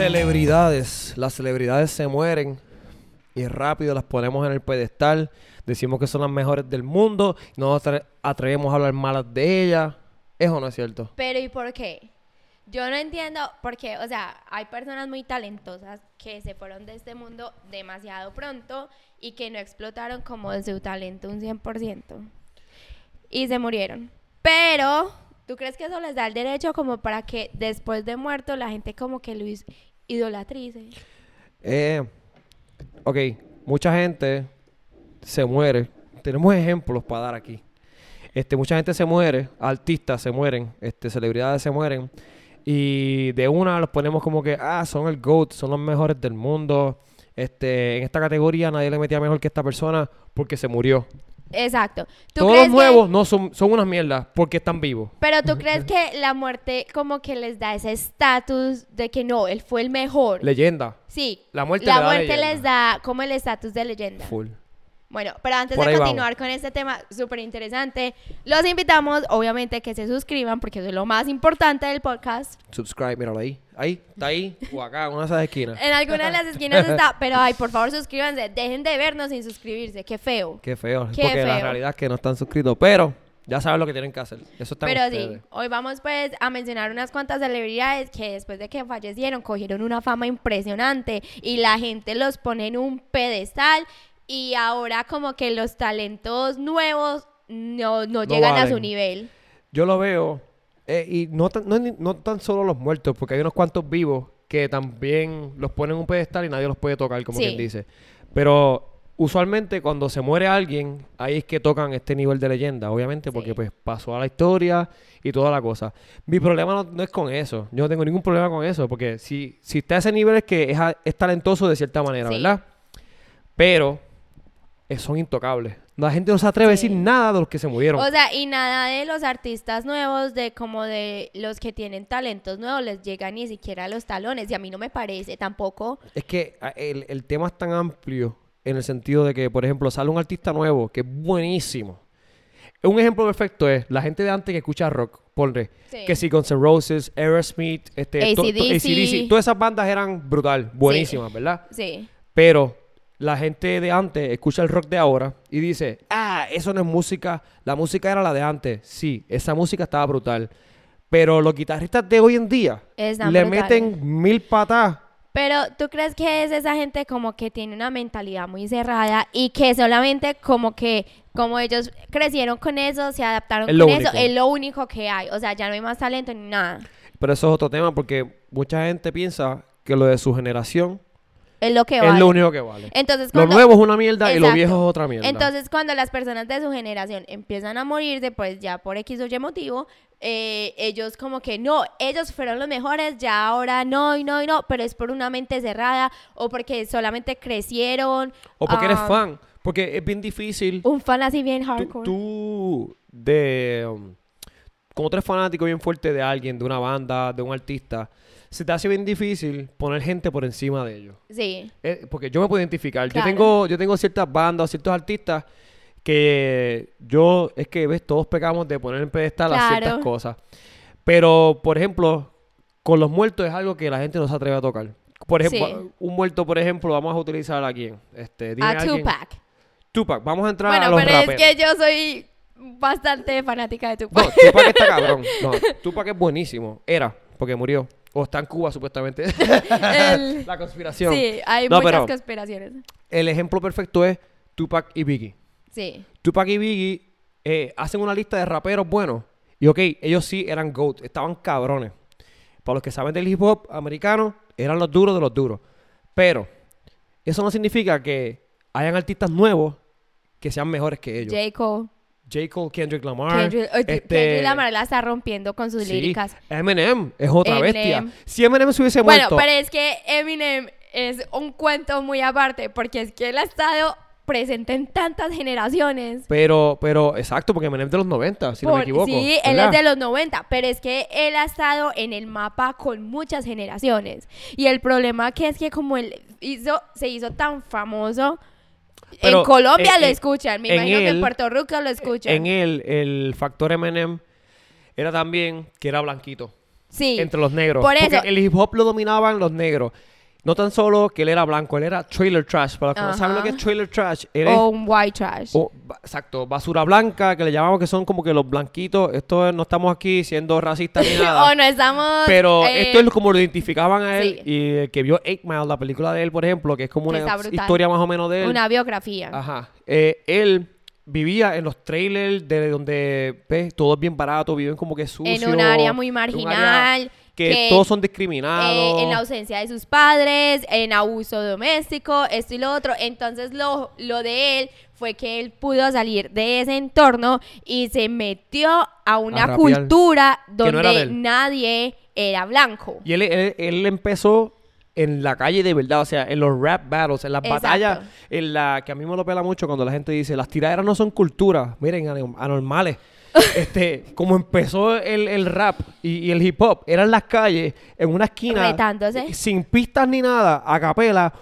Celebridades. Las celebridades se mueren y rápido las ponemos en el pedestal. Decimos que son las mejores del mundo. No nos atre- atrevemos a hablar malas de ellas. ¿Eso no es cierto? Pero ¿y por qué? Yo no entiendo por qué, o sea, hay personas muy talentosas que se fueron de este mundo demasiado pronto y que no explotaron como de su talento un 100%. Y se murieron. Pero, ¿tú crees que eso les da el derecho como para que después de muerto la gente como que lo is- idolatrice? Eh, ok, mucha gente se muere. Tenemos ejemplos para dar aquí. Este, mucha gente se muere, artistas se mueren, este, celebridades se mueren. Y de una los ponemos como que, ah, son el GOAT, son los mejores del mundo. Este, en esta categoría nadie le metía mejor que esta persona porque se murió. Exacto. ¿Tú Todos crees los que- nuevos no son, son unas mierdas porque están vivos. Pero tú crees que la muerte como que les da ese estatus de que no, él fue el mejor. Leyenda. sí. La muerte la le da muerte les da como el estatus de leyenda. Full. Bueno, pero antes de continuar con este tema súper interesante, los invitamos obviamente que se suscriban porque eso es lo más importante del podcast. Subscribe, míralo ahí. Ahí, está ahí. O acá, en una de esas esquinas. En alguna de las esquinas está, pero ay, por favor suscríbanse, dejen de vernos sin suscribirse, qué feo. Qué feo. Qué porque la realidad es que no están suscritos. Pero ya saben lo que tienen que hacer. Eso está Pero sí, hoy vamos pues a mencionar unas cuantas celebridades que después de que fallecieron cogieron una fama impresionante y la gente los pone en un pedestal y ahora como que los talentos nuevos no, no, No llegan a su nivel. Yo lo veo. Eh, y no tan, no, no tan solo los muertos, porque hay unos cuantos vivos que también los ponen en un pedestal y nadie los puede tocar, como Sí. quien dice. Pero usualmente cuando se muere alguien, ahí es que tocan este nivel de leyenda, obviamente, porque Sí. pues pasó a la historia y toda la cosa. Mi problema no, no es con eso. Yo no tengo ningún problema con eso, porque si, si está a ese nivel es que es, talentoso de cierta manera, Sí. ¿verdad? Pero eh, son intocables. La gente no se atreve a decir nada de los que se murieron. O sea, y nada de los artistas nuevos, de como de los que tienen talentos nuevos, les llega ni siquiera a los talones. Y a mí no me parece tampoco. Es que el, el tema es tan amplio en el sentido de que, por ejemplo, sale un artista nuevo que es buenísimo. Un ejemplo perfecto es la gente de antes que escucha rock, ponle, Sí. que si Guns N' Roses, Aerosmith, este, to- to- AC/DC. AC/DC, todas esas bandas eran brutal, buenísimas, ¿verdad? Sí. Pero la gente de antes escucha el rock de ahora y dice, ah, eso no es música, la música era la de antes. Sí, esa música estaba brutal. Pero los guitarristas de hoy en día le meten mil patas. Pero ¿tú crees que es esa gente como que tiene una mentalidad muy cerrada y que solamente como que como ellos crecieron con eso, se adaptaron Es con eso, único. es lo único que hay? O sea, ya no hay más talento ni nada. Pero eso es otro tema porque mucha gente piensa que lo de su generación Es lo que es vale. lo único que vale. Entonces, Lo cuando- nuevo es una mierda y lo Exacto. viejo es otra mierda. Entonces, cuando las personas de su generación empiezan a morirse, pues ya por X o Y motivo, eh, ellos como que no, ellos fueron los mejores, ya ahora no y no y no, pero es por una mente cerrada o porque solamente crecieron. o porque eres ah, fan. Porque es bien difícil. Un fan así bien Tú, hardcore. tú de... um, como tú eres fanático bien fuerte de alguien, de una banda, de un artista, se te hace bien difícil poner gente por encima de ellos. Sí, Eh, porque yo me puedo identificar. Yo Claro. tengo, yo tengo ciertas bandas, ciertos artistas que yo, es que ves, todos pecamos de poner en pedestal a ciertas Claro. cosas. Pero, por ejemplo, con los muertos es algo que la gente no se atreve a tocar. Por ejemplo, Sí. un muerto, por ejemplo, vamos a utilizar a quién. Este, dime a alguien. Tupac. Tupac. Vamos a entrar a Bueno, los pero raperos. es que yo soy bastante fanática de Tupac. No, Tupac está cabrón. No, Tupac es buenísimo. Era, porque murió. O está en Cuba, supuestamente. El- la conspiración. Sí, hay No, muchas pero- conspiraciones. El ejemplo perfecto es Tupac y Biggie. Sí, Tupac y Biggie eh, hacen una lista de raperos buenos. Y ok, ellos sí eran GOAT, estaban cabrones. Para los que saben del hip hop americano, eran los duros de los duros. Pero eso no significa que hayan artistas nuevos que sean mejores que ellos. J. Cole. J. Cole, Kendrick Lamar. Kendrick, este- Kendrick Lamar la está rompiendo con sus sí, líricas. Eminem es otra Eminem. bestia. Si Eminem se hubiese Bueno, muerto, pero es que Eminem es un cuento muy aparte, porque es que él ha estado presente en tantas generaciones. pero, pero, exacto, porque Eminem es de los 90, si no me equivoco. sí, él es de los 90, pero es que él ha estado en el mapa con muchas generaciones. Y el problema que es que como él hizo, se hizo tan famoso, Pero, en Colombia eh, lo eh, escuchan, me en imagino que en él- Puerto Rico lo escuchan. En él, el factor Eminem era también que era blanquito. Sí. entre los negros. Por Porque eso- el hip hop lo dominaban los negros. No tan solo que él era blanco, él era trailer trash. Para los que no saben lo que es trailer trash, él es- O un white trash. o, ba- exacto, basura blanca, que le llamamos que son como que los blanquitos. Esto es- no estamos aquí siendo racistas ni nada. o no estamos. Pero eh, esto es como lo identificaban a él. sí. Y el que vio 8 Mile, la película de él, por ejemplo, que es como Que una está brutal. historia más o menos de él. Una biografía. Ajá. Eh, él vivía en los trailers de donde ves, todo es bien barato, viven como que sucio. en un área muy en un área marginal. Que, todos son discriminados. eh, en la ausencia de sus padres, en abuso doméstico, esto y lo otro. Entonces lo, lo de él fue que él pudo salir de ese entorno y se metió a una cultura no era de donde nadie era blanco. Y él, él, él empezó en la calle de verdad, o sea, en los rap battles, en las Exacto. batallas, en la que a mí me lo pela mucho cuando la gente dice, las tiraderas no son cultura, miren, anorm- anormales. Este, como empezó el, el rap y, y el hip hop, eran las calles, en una esquina, Retándose. sin pistas ni nada, a capela,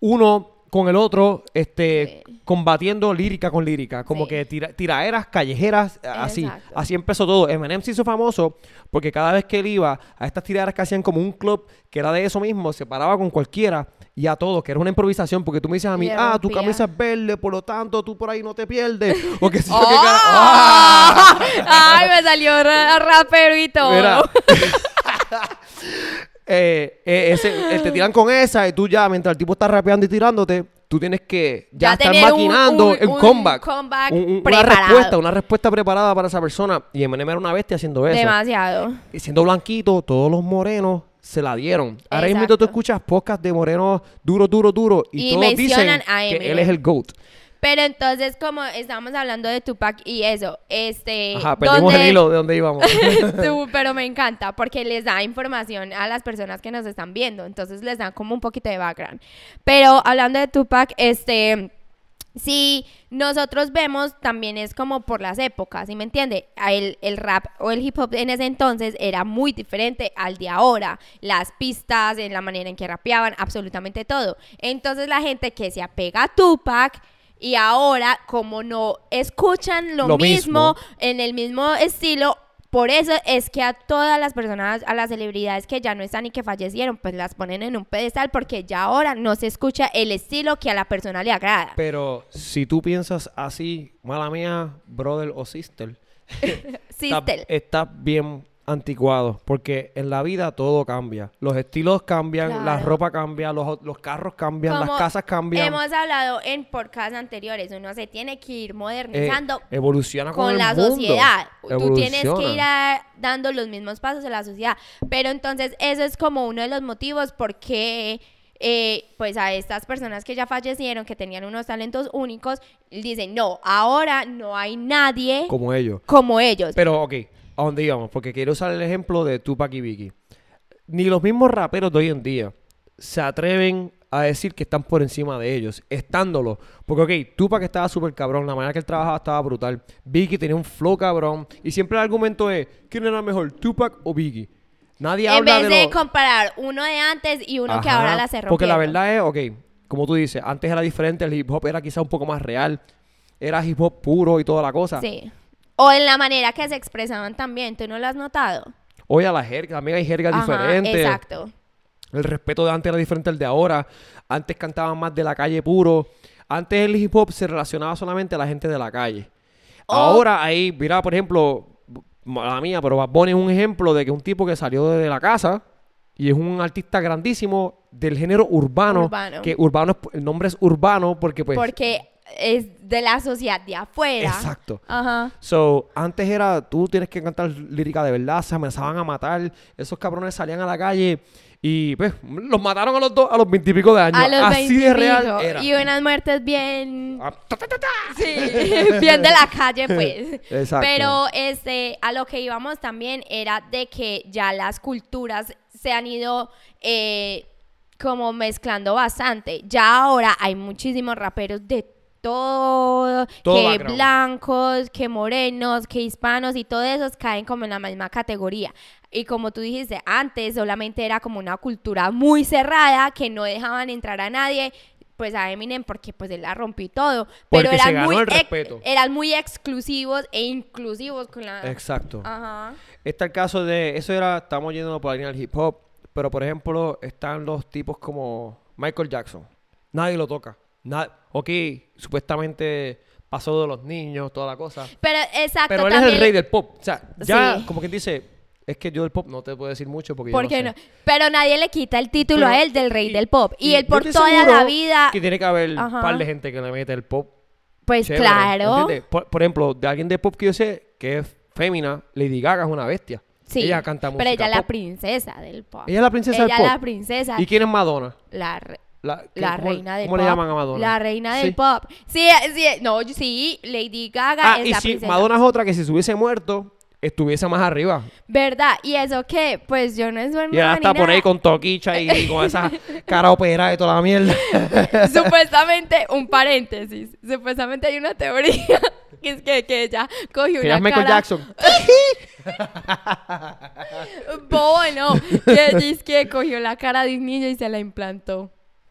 uno con el otro, este, combatiendo lírica con lírica, como Sí. que tira, tiraderas callejeras, así, así empezó todo. Eminem se hizo famoso porque cada vez que él iba a estas tiraderas que hacían como un club que era de eso mismo, se paraba con cualquiera y a todos, que era una improvisación, porque tú me dices a mí, ah, tu camisa es verde, por lo tanto tú por ahí no te pierdes. O que sé yo ¡Oh! qué cara- ¡Ah! ¡Ay, me salió ra- rapero y todo! Mira. Eh, eh, ese, eh, te tiran con esa y tú ya, mientras el tipo está rapeando y tirándote, tú tienes que ya, Ya estar tener un- maquinando un- un, un comeback. comeback Un- un- una preparado. respuesta, una respuesta preparada para esa persona. Y Eminem era una bestia haciendo eso. Demasiado. Y siendo blanquito, todos los morenos se la dieron. Ahora mismo Exacto. tú escuchas podcast de morenos duro, duro, duro. Y, Y todos dicen a que él es el GOAT. Pero entonces, como estábamos hablando de Tupac y eso, este... Ajá, perdimos el ¿dónde- hilo de dónde íbamos. Tú, pero me encanta porque les da información a las personas que nos están viendo, entonces les dan como un poquito de background. Pero hablando de Tupac, este, si nosotros vemos también es como por las épocas, ¿sí me entiende? El, el rap o el hip hop en ese entonces era muy diferente al de ahora, las pistas, en la manera en que rapeaban, absolutamente todo. Entonces la gente que se apega a Tupac y ahora como no escuchan lo, Lo mismo mismo. en el mismo estilo, por eso es que a todas las personas, a las celebridades que ya no están y que fallecieron, pues las ponen en un pedestal porque ya ahora no se escucha el estilo que a la persona le agrada. Pero si tú piensas así, mala mía, brother o sister, está, Sistel. está bien anticuado. Porque en la vida todo cambia. Los estilos cambian, la ropa cambia, los, los carros cambian, las casas cambian. Hemos hablado en podcasts anteriores, uno se tiene que ir eh, modernizando evoluciona con, con el la mundo. sociedad. Tú tienes que Evoluciona. ir a- dando los mismos pasos a la sociedad. Pero entonces eso es como uno de los motivos por qué eh, pues a estas personas que ya fallecieron, que tenían unos talentos únicos, dicen, no, ahora no hay nadie Como ellos. como ellos. Pero, ok, ¿a dónde íbamos? Porque quiero usar el ejemplo de Tupac y Biggie. Ni los mismos raperos de hoy en día se atreven a decir que están por encima de ellos, estándolo. Porque, ok, Tupac estaba súper cabrón, la manera que él trabajaba estaba brutal. Biggie tenía un flow cabrón. Y siempre el argumento es, ¿quién era mejor, Tupac o Biggie? Nadie en habla vez de, de lo- comparar uno de antes y uno que ahora la se Porque la verdad es, ok, como tú dices, antes era diferente, el hip hop era quizá un poco más real. Era hip hop puro y toda la cosa. Sí. O en la manera que se expresaban también, ¿tú no lo has notado? Hoy a la jerga, también hay jergas Ajá, diferentes. Exacto. El respeto de antes era diferente al de ahora. Antes cantaban más de la calle puro. Antes el hip hop se relacionaba solamente a la gente de la calle. Oh. Ahora ahí, mira, por ejemplo, la mía, pero Bad Bunny es un ejemplo de que un tipo que salió de la casa y es un artista grandísimo del género urbano. Urbano. Que urbano, el nombre es urbano porque pues... Porque es de la sociedad de afuera. Exacto. Ajá. So, antes era, tú tienes que cantar lírica de verdad, se amenazaban a matar, esos cabrones salían a la calle y pues los mataron a los dos a los veintipico de años. A los Así de 20 y real era. Y unas muertes bien... Ah, ta, ta, ta, ta. Sí, bien de la calle, pues. Exacto. Pero este, a lo que íbamos también era de que ya las culturas se han ido eh, como mezclando bastante. Ya ahora hay muchísimos raperos de todo, Todo que background. blancos, que morenos, que hispanos y todos esos caen como en la misma categoría. Y como tú dijiste, antes solamente era como una cultura muy cerrada que no dejaban entrar a nadie pues a Eminem porque pues él la rompió y todo. Porque pero eran muy ex- eran muy exclusivos e inclusivos con la. Exacto. Ajá. Está el caso de, eso era, estamos yendo por la línea del hip hop, pero por ejemplo están los tipos como Michael Jackson. Nadie lo toca. Ok, supuestamente pasó de los niños, toda la cosa. Pero exacto. Pero él es el rey del pop. O sea, ya Sí. como quien dice, es que yo del pop no te puedo decir mucho porque yo ¿Por no qué sé. no? Pero nadie le quita el título Pero- a él del rey y- del pop. Y, y él yo por toda la vida, Que tiene que haber un par de gente que le mete el pop. pues chévere, claro. Por, por ejemplo, de alguien de pop que yo sé que es fémina, Lady Gaga es una bestia. Sí. Ella canta música Pero ella es la princesa del pop. Ella es la princesa Ella del es pop. la princesa. ¿Y quién es Madonna? La, re- La, ¿qué- la cómo- reina del ¿Cómo pop. le llaman a Madonna? La reina del Sí. pop. Sí, sí, no, sí, Lady Gaga Ah, es y la si princesa. Madonna es otra que si se hubiese muerto, estuviese más arriba. ¿Verdad? ¿Y eso qué? Pues yo no es Y ahora está por ahí con toquicha y, y con esa cara operada y toda la mierda. Supuestamente, un paréntesis. Supuestamente hay una teoría que es que, que ella cogió que una Michael cara... Jackson. Bobo, no. Que dice que cogió la cara de un niño y se la implantó.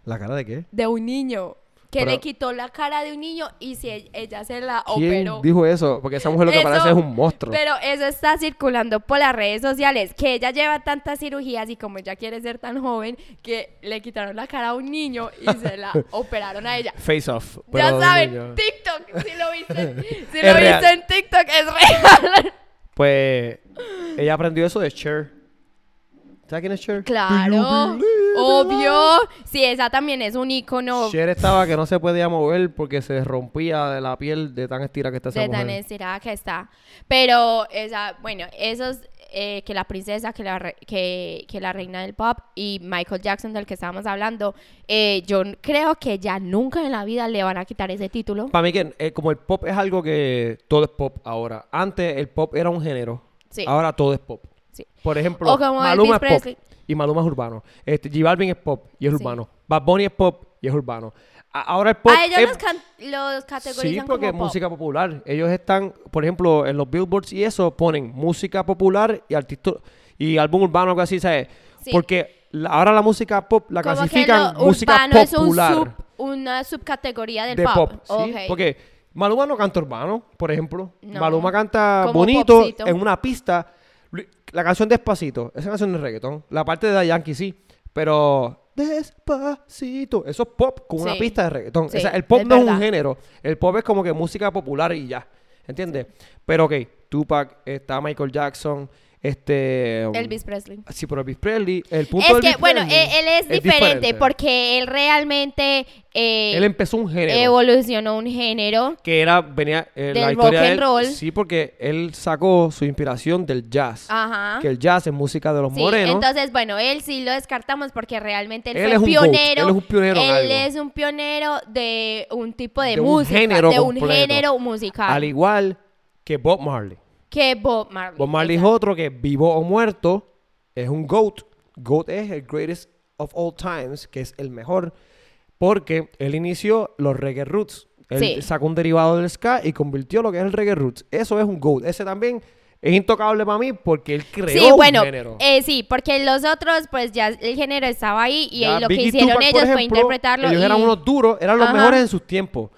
¿La cara de qué? De un niño. Que Pero- le quitó la cara de un niño y si e- ella se la ¿Quién operó. dijo eso? Porque esa mujer lo que Eso- parece es un monstruo. Pero eso está circulando por las redes sociales, que ella lleva tantas cirugías y como ella quiere ser tan joven, que le quitaron la cara a un niño y se la operaron a ella. Face off. ya pero saben, niño. TikTok, si lo viste, si Es lo real. viste en TikTok, es real. Pues ella aprendió eso de Cher. ¿Sabes quién es Cher? Claro, obvio. Sí, esa también es un icono Cher estaba que no se podía mover porque se rompía de la piel de tan estira que está esa de mujer. tan estirada que está. Pero esa, bueno, esos eh, que la princesa, que la, re- que, que la reina del pop y Michael Jackson del que estábamos hablando, eh, yo creo que ya nunca en la vida le van a quitar ese título. Para mí que eh, como el pop es algo que todo es pop ahora. Antes el pop era un género. Sí. Ahora todo es pop. Sí. Por ejemplo, O como Maluma Elvis es Presley. pop y Maluma es urbano. Este, J Balvin es pop y es Sí. urbano. Bad Bunny es pop y es urbano. A- ahora el pop a ellos es- los, can- los categorizan Sí, porque es como pop. música popular. Ellos están, por ejemplo, en los billboards y eso ponen música popular y artista y álbum urbano algo así, ¿sabes? Sí. Porque la- ahora la música pop la Como que clasifican lo música urbano es un popular sub- una subcategoría del de pop. pop, ¿sí? Ok. Porque Maluma no canta urbano, por ejemplo. No. Maluma canta Como bonito popcito. en una pista. La canción Despacito, esa canción de reggaetón. La parte de Yankee sí, pero Despacito, eso es pop con una pista de reggaetón. Sí, O sea, el pop es no es un género, el pop es como que música popular y ya, ¿entiendes? Pero ok, Tupac, está Michael Jackson, este... Elvis Presley. Sí, pero Elvis Presley, el punto Es de que, Elvis bueno, Presley él, él es, diferente, diferente. porque él realmente eh, Él empezó un género. evolucionó un género. que era venía eh, la Del historia rock de and él- roll. sí porque él sacó su inspiración del jazz Ajá. que el jazz es música de los Sí, morenos entonces, bueno, él sí lo descartamos porque realmente él, Él fue es un pionero. GOAT, él es un pionero Él algo. es un pionero de un tipo de, De un música, género de un completo. género musical. al igual que Bob Marley que Bob Marley. Bob Marley es otro que vivo o muerto es un goat goat es el greatest of all times que es el mejor porque él inició los reggae roots él Sí. sacó un derivado del ska y convirtió lo que es el reggae roots eso es un goat ese también es intocable para mí porque él creó Sí, bueno, un género eh, sí, porque los otros, pues ya el género estaba ahí y Ya lo que hicieron Tupac, ellos fue interpretarlo. Ellos y... eran unos duros, eran los Ajá. mejores en sus tiempos.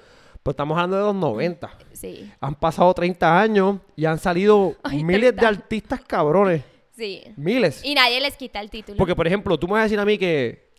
Pero estamos hablando de los 90. Sí, Han pasado 30 años y han salido Ay, miles 30. de artistas cabrones. sí. Miles. Y nadie les quita el título. Porque, por ejemplo, tú me vas a decir a mí que.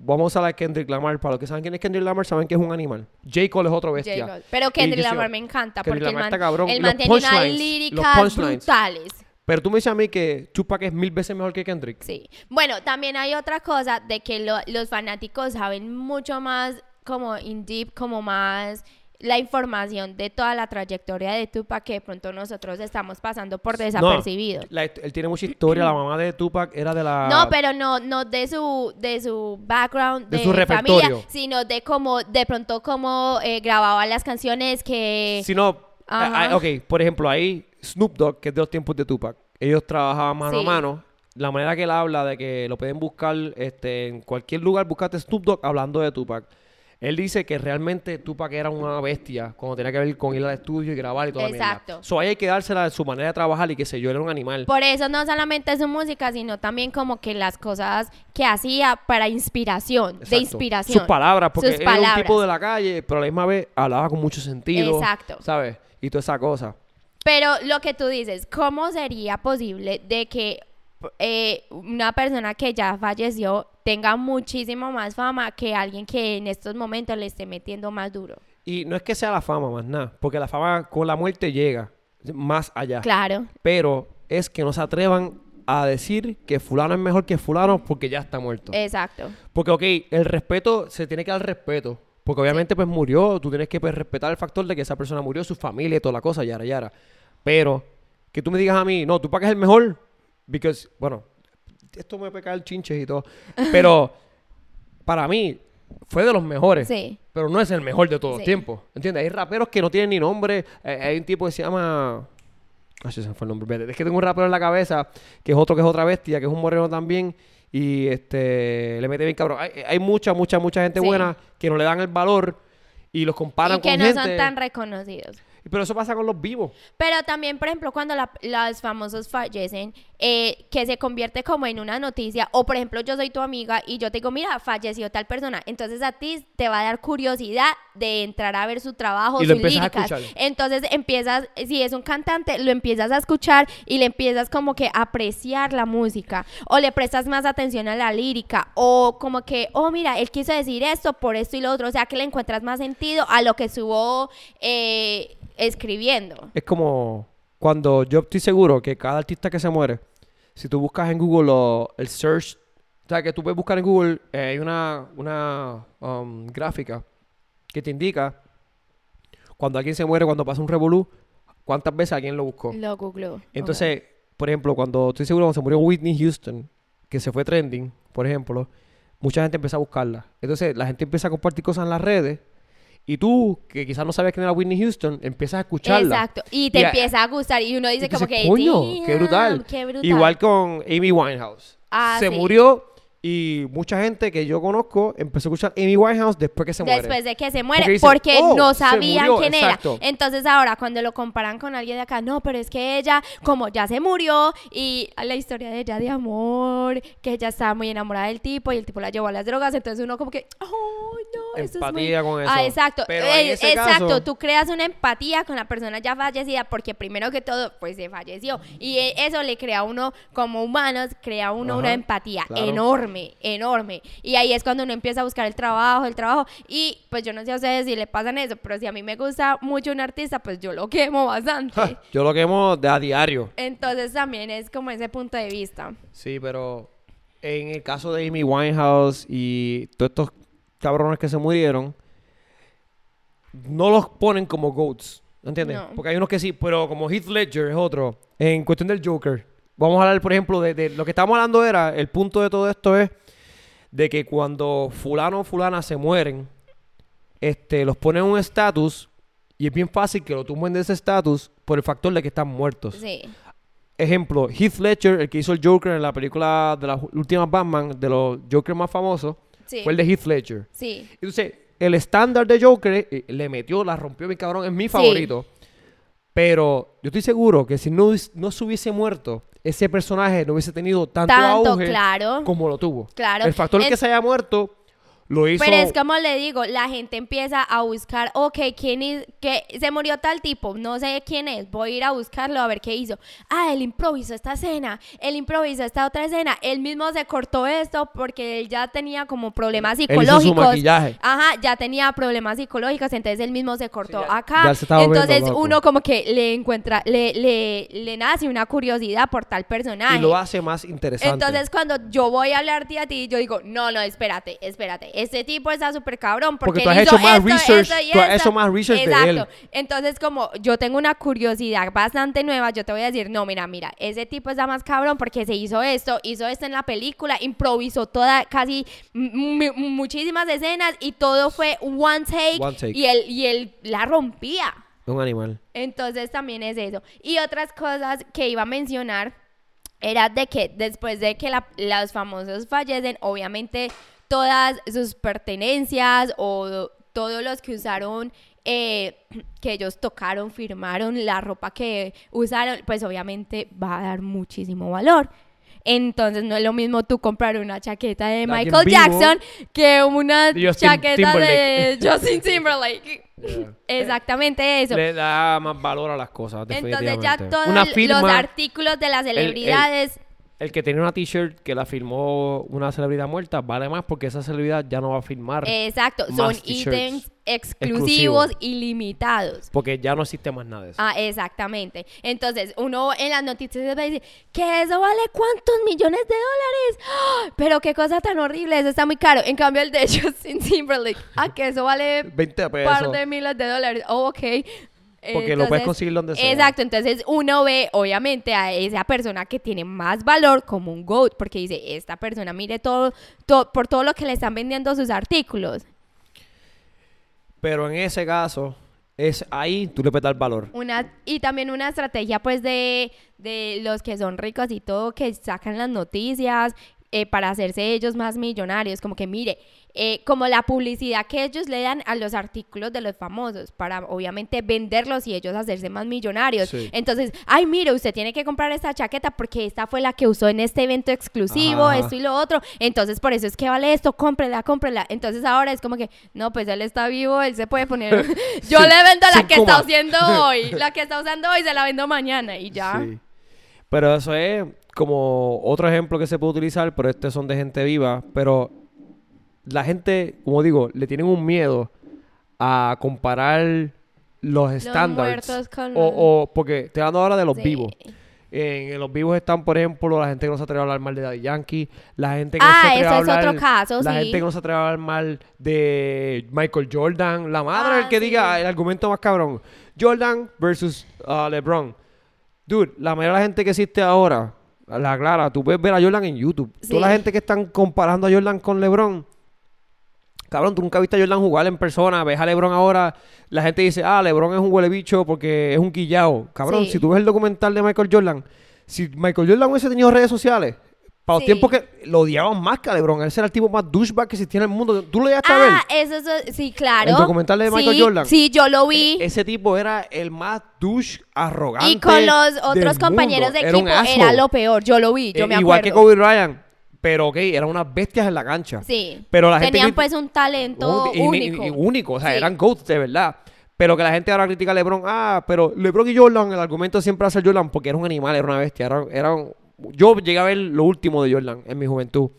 Vamos a la Kendrick Lamar. Para los que saben quién es Kendrick Lamar, saben que es un animal. J. Cole es otro J. bestia. Cole. Pero Kendrick yo Lamar me encanta Kendrick porque el Lamar man, está cabrón. el man tiene unas líricas brutales. Pero tú me dices a mí que Tupac es mil veces mejor que Kendrick. Sí. Bueno, también hay otra cosa de que lo- los fanáticos saben mucho más como in deep, como más la información de toda la trayectoria de Tupac que de pronto nosotros estamos pasando por desapercibido. La hist- él tiene mucha historia. La mamá de Tupac era de la. No, pero no, no de su, de su background, De de, su familia, repertorio. sino de cómo, de pronto cómo eh, grababa las canciones que... Si no, ok, por ejemplo, ahí Snoop Dogg, que es de los tiempos de Tupac, ellos trabajaban mano Sí. a mano. La manera que él habla de que lo pueden buscar este, en cualquier lugar, buscate Snoop Dogg hablando de Tupac. Él dice que realmente Tupac era una bestia cuando tenía que ver con ir al estudio y grabar y toda la Exacto. mierda. So ahí hay que dársela de su manera de trabajar y que se yo, era un animal. Por eso no solamente su música, sino también como que las cosas que hacía para inspiración, de inspiración. Sus palabras, porque Sus era un tipo de la calle, pero a la misma vez hablaba con mucho sentido. Exacto. ¿Sabes? Y toda esa cosa. Pero lo que tú dices, ¿cómo sería posible de que eh, una persona que ya falleció tenga muchísimo más fama que alguien que en estos momentos le esté metiendo más duro? Y no es que sea la fama más nada, porque la fama con la muerte llega más allá. Claro, Pero es que no se atrevan a decir que fulano es mejor que fulano porque ya está muerto. exacto. Porque, ok, el respeto, se tiene que dar respeto. Porque obviamente, pues murió, tú tienes que pues, respetar el factor de que esa persona murió, su familia y toda la cosa, yara, yara. Pero, que tú me digas a mí, no, tú para que es el mejor, because, bueno, esto me peca el chinche y todo. Pero, para mí, fue de los mejores. Sí. Pero no es el mejor de todos los Sí. tiempos. ¿Entiendes? Hay raperos que no tienen ni nombre. Eh, hay un tipo que se llama. Ay, se me fue el nombre. Es que tengo un rapero en la cabeza que es otro que es otra bestia, que es un moreno también. Y este le mete bien cabrón. Hay, hay mucha, mucha, mucha gente Sí. buena que no le dan el valor y los comparan Y que con no gente. son tan reconocidos. Pero eso pasa con los vivos. Pero también, por ejemplo, cuando la- los famosos fallecen, eh, que se convierte como en una noticia, o por ejemplo, yo soy tu amiga y yo te digo, mira, falleció tal persona, entonces a ti te va a dar curiosidad de entrar a ver su trabajo, Y sus a. Entonces empiezas, si es un cantante, lo empiezas a escuchar y le empiezas como que a apreciar la música, o le prestas más atención a la lírica, o como que, oh, mira, él quiso decir esto por esto y lo otro, o sea, que le encuentras más sentido a lo que estuvo eh, escribiendo. Es como cuando yo estoy seguro que cada artista que se muere, si tú buscas en Google lo- el search, o sea, que tú puedes buscar en Google, eh, hay una, una um, gráfica que te indica cuando alguien se muere, cuando pasa un revolú, cuántas veces alguien lo buscó. Lo googleó. Entonces, por ejemplo, cuando estoy seguro cuando se murió Whitney Houston, que se fue trending, por ejemplo, mucha gente empieza a buscarla. Entonces, la gente empieza a compartir cosas en las redes y tú, que quizás no sabías quién era Whitney Houston, empiezas a escucharla. Exacto. Y te Y a- empieza a gustar y uno dice Y como dices, que coño, qué "Damn, brutal. qué brutal". Igual con Amy Winehouse. Ah, se sí. murió y mucha gente que yo conozco empezó a escuchar Amy Winehouse después que se muere. Después de que se muere, Porque "Oh, no sabían murió", quién exacto. era. Entonces ahora cuando lo comparan con alguien de acá, no, pero es que ella, como ya se murió y la historia de ella de amor, que ella estaba muy enamorada del tipo y el tipo la llevó a las drogas, entonces uno como que, oh, no, eso es muy... Empatía con eso. Ah, exacto. Pero Eh, exacto, caso- tú creas una empatía con la persona ya fallecida porque primero que todo, pues se falleció. Y eh, eso le crea a uno, como humanos, crea a uno Ajá, una empatía claro. enorme, enorme. Y ahí es cuando uno empieza a buscar el trabajo, el trabajo. Y pues yo no sé a ustedes si le pasan eso, pero si a mí me gusta mucho un artista, pues yo lo quemo bastante. Ja, yo lo quemo de a diario. Entonces también es como ese punto de vista. Sí, pero en el caso de Amy Winehouse y todos estos cabrones que se murieron, no los ponen como GOATs. ¿Entiendes? No. Porque hay unos que sí, pero como Heath Ledger es otro. En cuestión del Joker. Vamos a hablar, por ejemplo, de, de lo que estamos hablando era, el punto de todo esto es de que cuando fulano o fulana se mueren, este, los ponen en un estatus y es bien fácil que lo tumben de ese estatus por el factor de que están muertos. Sí. Ejemplo, Heath Ledger, el que hizo el Joker en la película de las últimas Batman, de los Joker más famosos, Sí. fue el de Heath Ledger. Sí. Entonces, el estándar de Joker eh, le metió, la rompió mi cabrón, es mi favorito. Pero yo estoy seguro que si no, no se hubiese muerto, ese personaje no hubiese tenido tanto, Tanto, auge claro. como lo tuvo. Claro. El factor Es- que se haya muerto lo hizo. Pero es como le digo, la gente empieza a buscar, ok, ¿quién es? Que se murió tal tipo, no sé quién es, voy a ir a buscarlo a ver qué hizo. Ah, él improvisó esta escena, él improvisó esta otra escena, él mismo se cortó esto porque él ya tenía como problemas Él hizo su psicológicos. maquillaje. Ajá, ya tenía problemas psicológicos, entonces él mismo se cortó Sí, ya- acá. ya se estaba volviendo entonces loco. uno como que le encuentra, le, le, le nace una curiosidad por tal personaje. y lo hace más interesante. Entonces, cuando yo voy a hablarte a ti, yo digo, no, no, espérate, espérate. Este tipo está súper cabrón porque, Porque tú has hizo hecho más esto, research, esto y tú has hecho más research de Exacto. él. Entonces, como yo tengo una curiosidad bastante nueva, yo te voy a decir, no, mira, mira, ese tipo está más cabrón porque se hizo esto, hizo esto en la película, improvisó toda, casi muchísimas escenas y todo fue one take, One take. Y, él, y él la rompía. un animal. Entonces también es eso. Y otras cosas que iba a mencionar era de que después de que la- los famosos fallecen, obviamente todas sus pertenencias o todos los que usaron, eh, que ellos tocaron, firmaron, la ropa que usaron, pues obviamente va a dar muchísimo valor. Entonces no es lo mismo tú comprar una chaqueta de Michael. Jackson que una Justin chaqueta de. Justin Timberlake. Exactamente eso. Le da más valor a las cosas, Entonces ya todos los artículos de las celebridades el que tiene una t-shirt que la firmó una celebridad muerta, vale más porque esa celebridad ya no va a firmar. Exacto, más son ítems exclusivos exclusivos. y limitados. Porque ya no existe más nada de eso. Ah, exactamente. Entonces, uno en las noticias va a decir que eso vale cuántos millones de dólares. ¡Ah! Pero qué cosa tan horrible, eso está muy caro. En cambio, el de Justin Timberlake, ah, que eso vale 20 un pesos. par de miles de dólares. Oh, ok. Porque lo puedes conseguir donde sea. Exacto, entonces uno ve obviamente a esa persona que tiene más valor como un GOAT, porque dice, esta persona mire todo, todo por todo lo que le están vendiendo sus artículos. Pero en ese caso, es ahí tú le puedes dar valor. Una, y también una estrategia pues de, de los que son ricos y todo, que sacan las noticias eh, para hacerse ellos más millonarios, como que mire, eh, como la publicidad que ellos le dan a los artículos de los famosos, para obviamente venderlos y ellos hacerse más millonarios. Sí. Entonces, ay, mire, usted tiene que comprar esta chaqueta porque esta fue la que usó en este evento exclusivo, Ajá. esto y lo otro. Entonces, por eso es que vale esto, cómprela, cómprela. Entonces, ahora es como que, no, pues él está vivo, él se puede poner. Yo le vendo la que está haciendo hoy, la que está usando hoy se la vendo mañana y ya. Sí. Pero eso es como otro ejemplo que se puede utilizar, pero estos son de gente viva. Pero la gente, como digo, le tienen un miedo a comparar los estándares. con o, o- porque estoy hablando ahora de los Sí. vivos. En, en los vivos están, por ejemplo, la gente que no se atreve a hablar mal de Daddy Yankee, la gente que no Ah, se atreve ese a es hablar, otro caso, la sí. gente que no se atreve a hablar mal de Michael Jordan, la madre Ah, el que sí. diga el argumento más cabrón, Jordan versus uh, LeBron. Dude, la mayoría de la gente que existe ahora, la clara, tú puedes ver a Jordan en YouTube. Sí. Toda la gente que están comparando a Jordan con LeBron, Cabrón, tú nunca viste a Jordan jugar en persona, ves a LeBron ahora, la gente dice, ah, LeBron es un huele bicho porque es un quillao. Cabrón, Sí. si tú ves el documental de Michael Jordan, si Michael Jordan hubiese tenido redes sociales, para los Sí. tiempos que lo odiaban más que a LeBron, él era el tipo más douchebag que existía en el mundo. ¿Tú lo llegaste a ver? Ah, eso, eso, sí, claro. ¿El documental de Michael Sí, Jordan? Sí, yo lo vi. E- Ese tipo era el más douche arrogante. y con los del otros compañeros mundo. de equipo era lo peor. Yo lo vi, yo Eh, me Igual que acuerdo. Kobe Bryant. Pero ok, eran unas bestias en la cancha. Sí. Pero la gente Tenían crit- pues un talento único. y- único, o sea, Sí. eran GOATs de verdad. Pero que la gente ahora critica a LeBron, ah, pero LeBron y Jordan, el argumento siempre ser Jordan porque era un animal, era una bestia. Era, era un- Yo llegué a ver lo último de Jordan en mi juventud.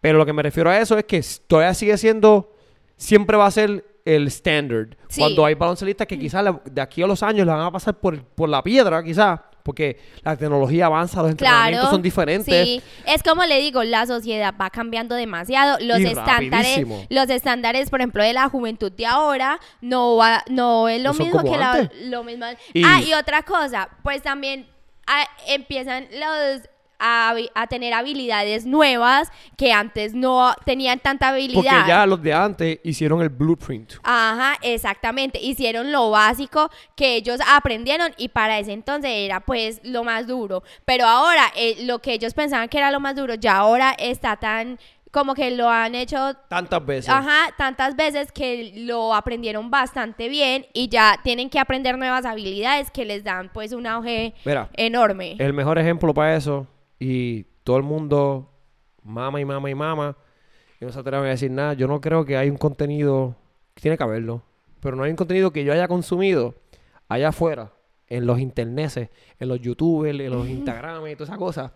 Pero lo que me refiero a eso es que todavía sigue siendo, siempre va a ser el standard. Sí. Cuando hay baloncelistas que quizás de aquí a los años le van a pasar por, por la piedra, quizás, porque la tecnología avanza, los entrenamientos Claro, son diferentes. Sí, es como le digo, la sociedad va cambiando demasiado. Los Y estándares, rapidísimo. los estándares, por ejemplo, de la juventud de ahora no va, no es lo No mismo que la, lo mismo. Y- Ah, y otra cosa, pues también ah, empiezan los a, tener habilidades nuevas que antes no tenían tanta habilidad. Porque ya los de antes hicieron el blueprint. Ajá, exactamente. Hicieron lo básico que ellos aprendieron y para ese entonces era pues lo más duro. Pero ahora eh, lo que ellos pensaban que era lo más duro ya ahora está tan como que lo han hecho Tantas veces. Ajá, tantas veces que lo aprendieron bastante bien y ya tienen que aprender nuevas habilidades que les dan pues un auge Mira, enorme. El mejor ejemplo para eso, y todo el mundo mama y mama y mama, y no se atreven a decir nada. Yo no creo que hay un contenido, tiene que haberlo, pero no hay un contenido que yo haya consumido allá afuera, en los internets, en los youtubers, en los Instagram y todas esas cosas,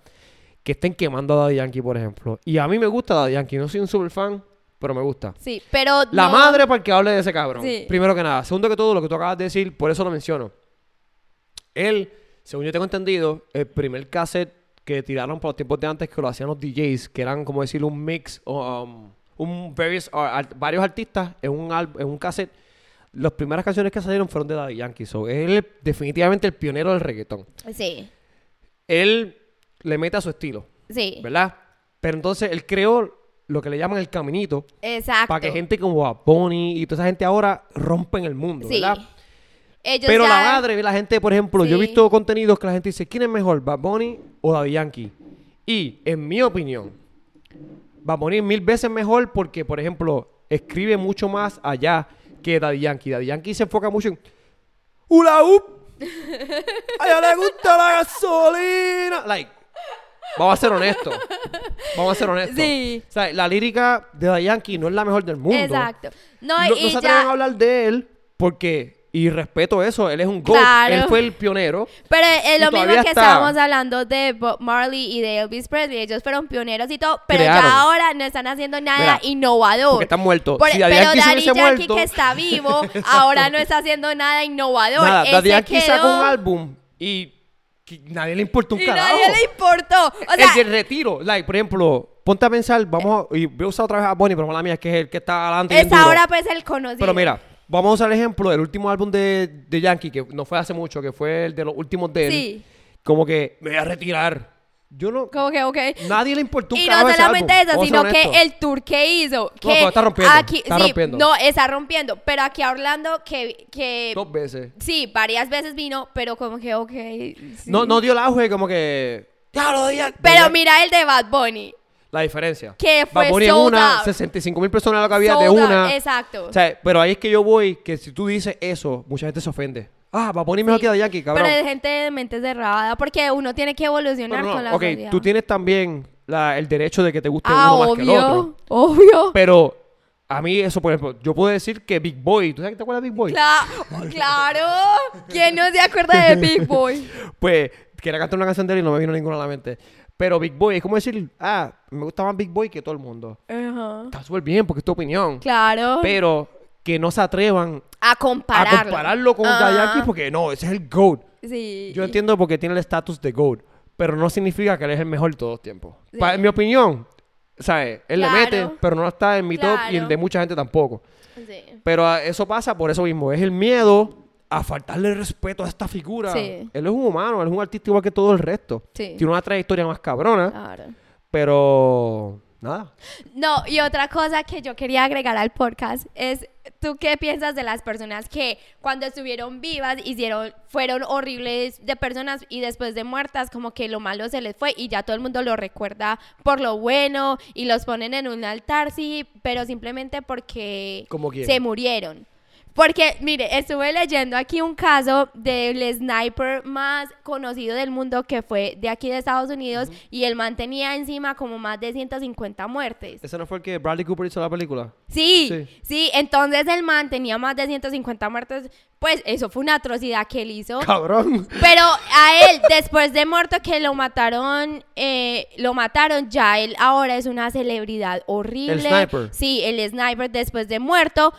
que estén quemando a Daddy Yankee, por ejemplo. Y a mí me gusta Daddy Yankee, no soy un super fan, pero me gusta. Sí, pero La no- madre para que hable de ese cabrón. Sí. Primero que nada. Segundo que todo, lo que tú acabas de decir, por eso lo menciono. Él, según yo tengo entendido, el primer cassette que tiraron por los tiempos de antes que lo hacían los DJs, que eran como decir un mix, o, um, un various, ar- varios artistas en un, en un cassette. Las primeras canciones que salieron fueron de Daddy Yankee. So, él es definitivamente el pionero del reggaetón. Sí, Él le mete a su estilo, sí, ¿verdad? Pero entonces él creó lo que le llaman el caminito exacto. para que gente como Bad Bunny y toda esa gente ahora rompen el mundo, Sí. ¿verdad? Ellos Pero la madre, la gente, por ejemplo, yo he visto contenidos que la gente dice, ¿quién es mejor, Bad Bunny o Daddy Yankee? Y, en mi opinión, Bad Bunny es mil veces mejor porque, por ejemplo, escribe mucho más allá que Daddy Yankee. Daddy Yankee se enfoca mucho en ¡Hula hoop! ¡A ella le gusta la gasolina! Like, vamos a ser honestos. Vamos a ser honestos. Sí. O sea, la lírica de Daddy Yankee no es la mejor del mundo. Exacto. No, No, no y se atreven a ya. hablar de él porque... Y respeto eso, él es un GOAT. Claro. Él fue el pionero. Pero es lo mismo que está. estábamos hablando de Bob Marley y de Elvis Presley. Ellos fueron pioneros y todo, pero Crearon. ya ahora no están haciendo nada Mira, innovador. Porque están muertos. Por- si Daddy pero Yankee Daddy Yankee muerto... que está vivo, ahora no está haciendo nada innovador. Nada, Daddy Yankee sacó quedó un álbum y nadie le importa un y carajo. nadie le importó. O sea, el del retiro, like, por ejemplo, ponte a pensar, vamos a, y voy a usar otra vez a Bonnie, pero la mía es que es el que está adelante. es ahora pues el conocido. Pero mira, vamos a usar el ejemplo del último álbum de, de Yankee, que no fue hace mucho, que fue el de los últimos de él. Sí. Como que me voy a retirar. Yo no. Como que, ok. Nadie le importó un Y no solamente álbum, eso, sino que el tour que hizo. Que pero está rompiendo, Aquí, está sí, rompiendo. No, está rompiendo. Pero aquí a Orlando, que, que Dos veces. sí, varias veces vino, pero como que, ok. sí. No, no dio el auge, como que. Ya lo. Pero mira el de Bad Bunny. La diferencia. Que fue Bad Bunny en una, out. 65 mil personas lo que había de una. Exacto. O sea, pero ahí es que yo voy, que si tú dices eso, mucha gente se ofende. Ah, va a poner mejor Sí. que Daddy cabrón. Pero es gente de mente cerrada, porque uno tiene que evolucionar no, con la ok, sociedad. tú tienes también la- el derecho de que te guste ah, uno más que el otro. obvio, obvio. Pero a mí eso, por ejemplo, yo puedo decir que Big Boy, ¿tú sabes que te acuerdas de Big Boy? Cla- claro. ¿Quién no se acuerda de Big Boy? Pues quería cantar una canción de él y no me vino ninguna a la mente. Pero Big Boy, es como decir, ah, me gusta más Big Boy que todo el mundo. Está súper bien porque es tu opinión. Claro. Pero que no se atrevan a a compararlo. compararlo con Ajá. Daddy Yankee porque no, ese es el GOAT. Sí. Yo entiendo porque tiene el estatus de GOAT, pero no significa que él es el mejor de todos los tiempos. Sí. En mi opinión, ¿sabes? Él Claro. le mete, pero no está en mi top y el de mucha gente tampoco. Sí. Pero ah, eso pasa por eso mismo. Es el miedo a faltarle respeto a esta figura. Sí. Él es un humano, él es un artista igual que todo el resto. Sí. Tiene una trayectoria más cabrona, Claro. pero nada. No, y otra cosa que yo quería agregar al podcast es, ¿tú qué piensas de las personas que cuando estuvieron vivas hicieron, fueron horribles de personas y después de muertas como que lo malo se les fue y ya todo el mundo lo recuerda por lo bueno y los ponen en un altar, sí, pero simplemente porque se murieron? Porque, mire, estuve leyendo aquí un caso del sniper más conocido del mundo que fue de aquí de Estados Unidos y él mantenía encima como más de 150 muertes. ¿Ese no fue el que Bradley Cooper hizo la película? Sí, Sí. sí, entonces el man tenía más de 150 muertes. Pues eso fue una atrocidad que él hizo. Cabrón. Pero a él, después de muerto que lo mataron, eh, lo mataron, ya él ahora es una celebridad horrible. El sniper. Sí, el sniper después de muerto,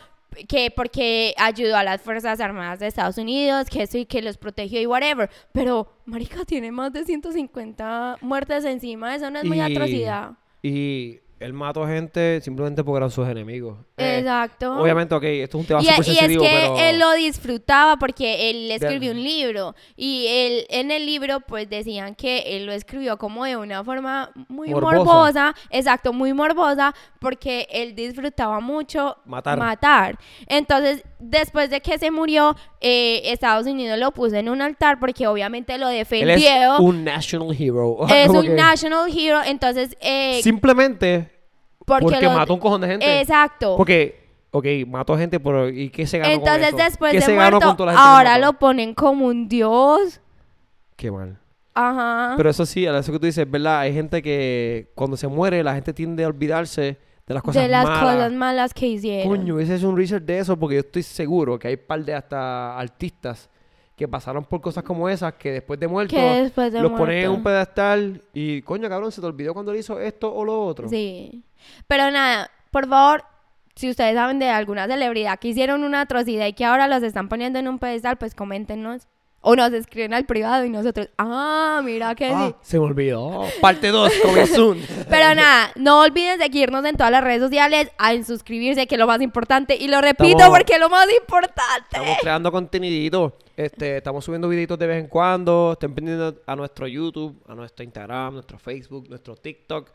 que porque ayudó a las Fuerzas Armadas de Estados Unidos, que eso y que los protegió y whatever. Pero, marica, tiene más de 150 muertes encima, eso no es muy atrocidad. Y él mató gente simplemente porque eran sus enemigos. Eh, Exacto. Obviamente, ok, esto es un tema Y, súper y es que pero... él lo disfrutaba porque él escribió un libro y él en el libro pues decían que él lo escribió como de una forma muy Morbosa. morbosa, exacto, muy morbosa porque él disfrutaba mucho Matar. Entonces, después de que se murió, eh, Estados Unidos lo puso en un altar porque obviamente lo Él defendió. es un national hero. Es un que national hero, entonces eh, Simplemente porque, porque, lo- mató un cojón de gente. Exacto. Porque, ok, mató gente, pero ¿y qué se ganó Entonces, con eso? después ¿Qué de se ganó muerto, con toda la gente que ahora lo ponen como un dios. Qué mal. Ajá. Pero eso sí, a eso que tú dices, ¿verdad? Hay gente que cuando se muere, la gente tiende a olvidarse de las cosas de las malas. cosas malas que hicieron. Coño, ese es un research de eso porque yo estoy seguro que hay par de hasta artistas que pasaron por cosas como esas que después de muerto después de los ponen en muerto. un pedestal y coño cabrón se te olvidó cuando él hizo esto o lo otro. Sí. Pero nada, por favor, si ustedes saben de alguna celebridad que hicieron una atrocidad y que ahora los están poniendo en un pedestal, pues coméntenos. O nos escriben al privado y nosotros, ah, mira que Ah, sí. se me olvidó. Parte 2, coming soon. Pero nada, no olviden seguirnos en todas las redes sociales, en suscribirse, que es lo más importante. Y lo repito Estamos- porque es lo más importante. Estamos creando contenido. Este, estamos subiendo videitos de vez en cuando. Estén pendientes a nuestro YouTube, a nuestro Instagram, nuestro Facebook, nuestro TikTok.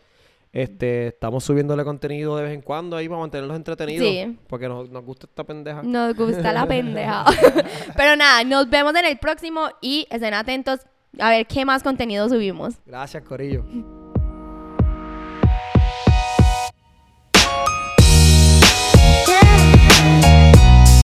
Este, estamos subiéndole contenido de vez en cuando ahí para mantenerlos entretenidos. Sí. Porque nos, nos gusta esta pendeja. Nos gusta la pendeja. Pero nada, nos vemos en el próximo y estén atentos a ver qué más contenido subimos. Gracias, Corillo.